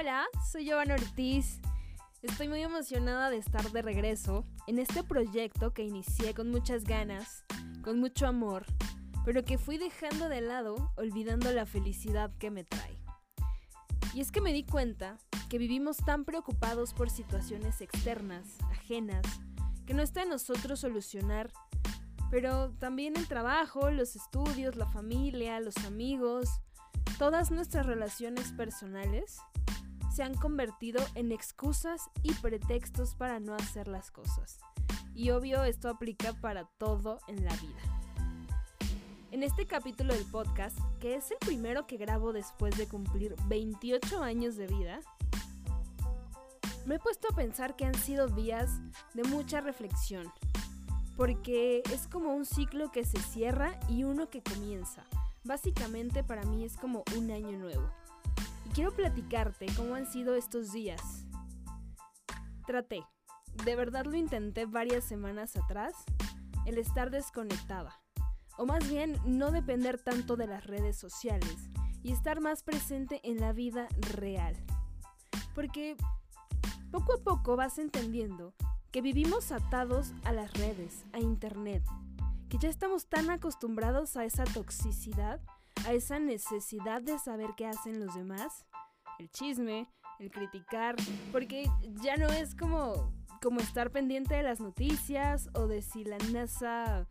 Hola, soy Giovanna Ortiz. Estoy muy emocionada de estar de regreso en este proyecto que inicié con muchas ganas, con mucho amor, pero que fui dejando de lado olvidando la felicidad que me trae. Y es que me di cuenta que vivimos tan preocupados por situaciones externas, ajenas, que no está en nosotros solucionar, pero también el trabajo, los estudios, la familia, los amigos, todas nuestras relaciones personales se han convertido en excusas y pretextos para no hacer las cosas. Y obvio esto aplica para todo en la vida. En este capítulo del podcast, que es el primero que grabo después de cumplir 28 años de vida, me he puesto a pensar que han sido días de mucha reflexión, porque es como un ciclo que se cierra y uno que comienza. Básicamente para mí es como un año nuevo. Quiero platicarte cómo han sido estos días. Traté, de verdad lo intenté varias semanas atrás, el estar desconectada. O más bien no depender tanto de las redes sociales y estar más presente en la vida real. Porque poco a poco vas entendiendo que vivimos atados a las redes, a internet, que ya estamos tan acostumbrados a esa toxicidad, a esa necesidad de saber qué hacen los demás, el chisme, el criticar, porque ya no es como, como estar pendiente de las noticias o de si la NASA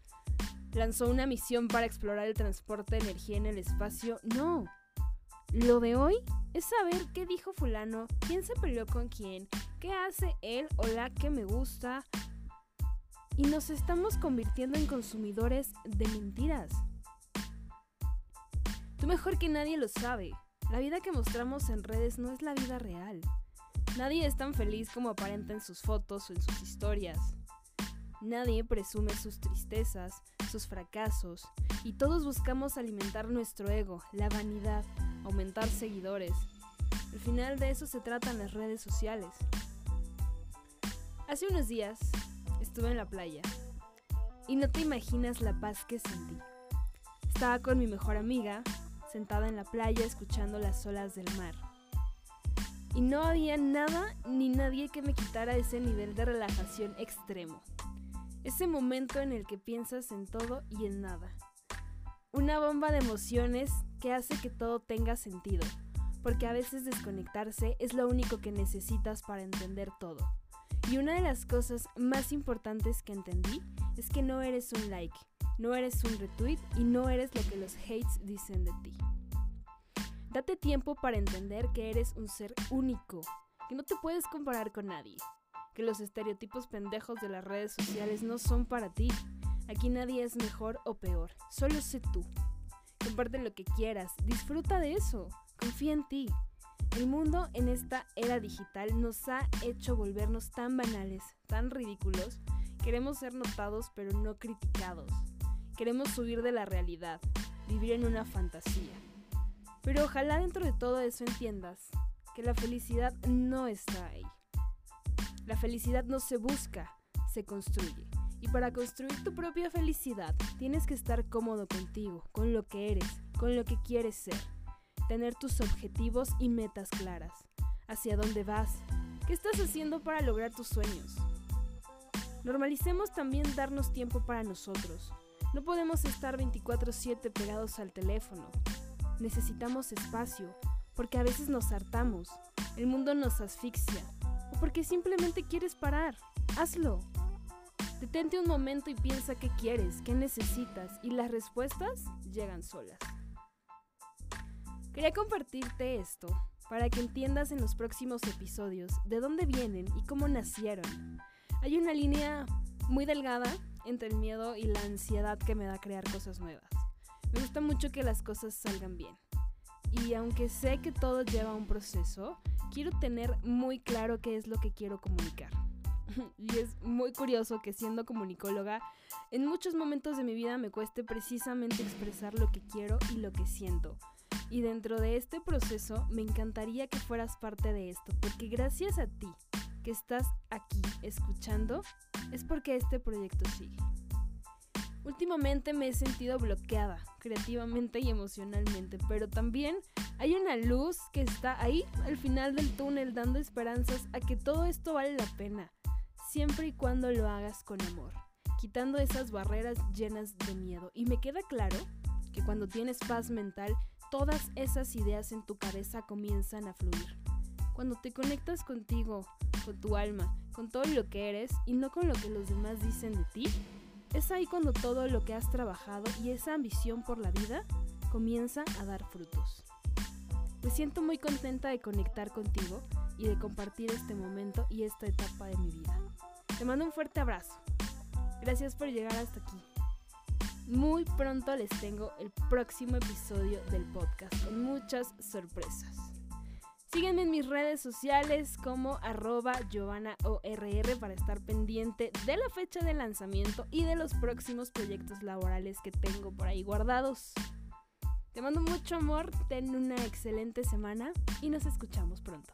lanzó una misión para explorar el transporte de energía en el espacio, no. Lo de hoy es saber qué dijo fulano, quién se peleó con quién, qué hace él o la que me gusta. Y nos estamos convirtiendo en consumidores de mentiras. Tú mejor que nadie lo sabe. La vida que mostramos en redes no es la vida real. Nadie es tan feliz como aparenta en sus fotos o en sus historias. Nadie presume sus tristezas, sus fracasos, y todos buscamos alimentar nuestro ego, la vanidad, aumentar seguidores. Al final de eso se tratan las redes sociales. Hace unos días estuve en la playa y no te imaginas la paz que sentí. Estaba con mi mejor amiga, sentada en la playa escuchando las olas del mar. Y no había nada ni nadie que me quitara ese nivel de relajación extremo. Ese momento en el que piensas en todo y en nada. Una bomba de emociones que hace que todo tenga sentido, porque a veces desconectarse es lo único que necesitas para entender todo. Y una de las cosas más importantes que entendí es que no eres un like, no eres un retweet y no eres lo que los hates dicen de ti. Date tiempo para entender que eres un ser único, que no te puedes comparar con nadie, que los estereotipos pendejos de las redes sociales no son para ti. Aquí nadie es mejor o peor, solo sé tú. Comparte lo que quieras, disfruta de eso, confía en ti. El mundo en esta era digital nos ha hecho volvernos tan banales, tan ridículos. Queremos ser notados pero no criticados. Queremos subir de la realidad, vivir en una fantasía. Pero ojalá dentro de todo eso entiendas que la felicidad no está ahí. La felicidad no se busca, se construye. Y para construir tu propia felicidad tienes que estar cómodo contigo, con lo que eres, con lo que quieres ser tener tus objetivos y metas claras. ¿Hacia dónde vas? ¿Qué estás haciendo para lograr tus sueños? Normalicemos también darnos tiempo para nosotros. No podemos estar 24/7 pegados al teléfono. Necesitamos espacio, porque a veces nos hartamos, el mundo nos asfixia, o porque simplemente quieres parar. Hazlo. Detente un momento y piensa qué quieres, qué necesitas, y las respuestas llegan solas. Quería compartirte esto para que entiendas en los próximos episodios de dónde vienen y cómo nacieron. Hay una línea muy delgada entre el miedo y la ansiedad que me da crear cosas nuevas. Me gusta mucho que las cosas salgan bien. Y aunque sé que todo lleva un proceso, quiero tener muy claro qué es lo que quiero comunicar. y es muy curioso que siendo comunicóloga, en muchos momentos de mi vida me cueste precisamente expresar lo que quiero y lo que siento y dentro de este proceso me encantaría que fueras parte de esto, porque gracias a ti que estás aquí escuchando, es porque este proyecto sigue. Últimamente me he sentido bloqueada creativamente y emocionalmente, pero también Hay una luz que está ahí al final del túnel dando esperanzas a que todo esto vale la pena, siempre y cuando lo hagas con amor, quitando esas barreras llenas de miedo. Y me queda claro que cuando tienes paz mental, todas esas ideas en tu cabeza comienzan a fluir. Cuando te conectas contigo, con tu alma, con todo lo que eres y no con lo que los demás dicen de ti, es ahí cuando todo lo que has trabajado y esa ambición por la vida comienza a dar frutos. Me siento muy contenta de conectar contigo y de compartir este momento y esta etapa de mi vida. Te mando un fuerte abrazo. Gracias por llegar hasta aquí. Muy pronto les tengo el próximo episodio del podcast con muchas sorpresas. Sígueme en mis redes sociales como arroba GiovannaORR para estar pendiente de la fecha de lanzamiento y de los próximos proyectos laborales que tengo por ahí guardados. Te mando mucho amor, ten una excelente semana y nos escuchamos pronto.